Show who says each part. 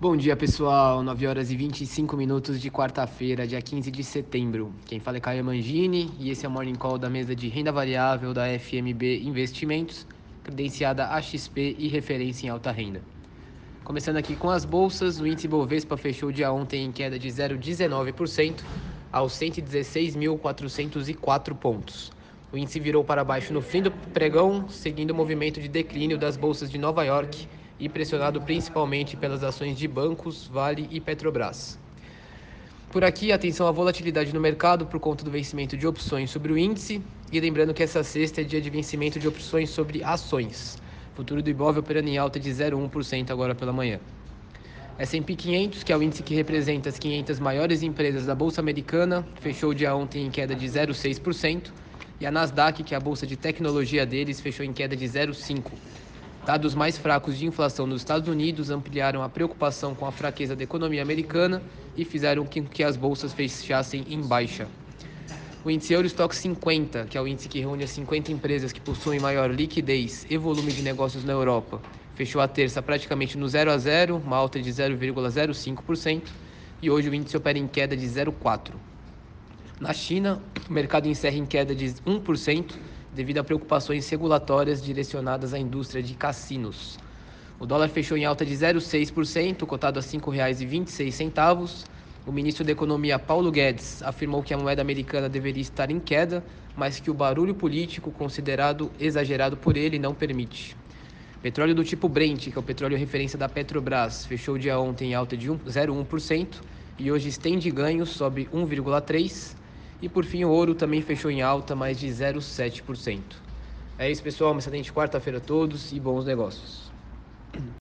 Speaker 1: Bom dia pessoal, 9 horas e 25 minutos de quarta-feira, dia 15 de setembro. Quem fala é Caio Mangini e esse é o Morning Call da mesa de renda variável da FMB Investimentos, credenciada AXP e referência em alta renda. Começando aqui com as bolsas, o índice Bovespa fechou dia ontem em queda de 0,19% aos 116.404 pontos. O índice virou para baixo no fim do pregão, seguindo o movimento de declínio das bolsas de Nova York e pressionado principalmente pelas ações de bancos, Vale e Petrobras. Por aqui, atenção à volatilidade no mercado por conta do vencimento de opções sobre o índice e lembrando que essa sexta é dia de vencimento de opções sobre ações. Futuro do Ibov operando em alta de 0,1% agora pela manhã. S&P 500, que é o índice que representa as 500 maiores empresas da Bolsa Americana, fechou o dia ontem em queda de 0,6%, e a Nasdaq, que é a bolsa de tecnologia deles, fechou em queda de 0,5%. Dados mais fracos de inflação nos Estados Unidos ampliaram a preocupação com a fraqueza da economia americana e fizeram com que as bolsas fechassem em baixa. O índice Eurostock 50, que é o índice que reúne as 50 empresas que possuem maior liquidez e volume de negócios na Europa, fechou a terça praticamente no 0 a 0, uma alta de 0,05%, e hoje o índice opera em queda de 0,4%. Na China, o mercado encerra em queda de 1%, devido a preocupações regulatórias direcionadas à indústria de cassinos. O dólar fechou em alta de 0,6%, cotado a R$ 5,26. O ministro da Economia, Paulo Guedes, afirmou que a moeda americana deveria estar em queda, mas que o barulho político considerado exagerado por ele não permite. Petróleo do tipo Brent, que é o petróleo referência da Petrobras, fechou o dia ontem em alta de 0,1% e hoje estende ganhos, sobe 1,3%. E por fim, o ouro também fechou em alta, mais de 0,7%. É isso, pessoal. Uma excelente quarta-feira a todos e bons negócios.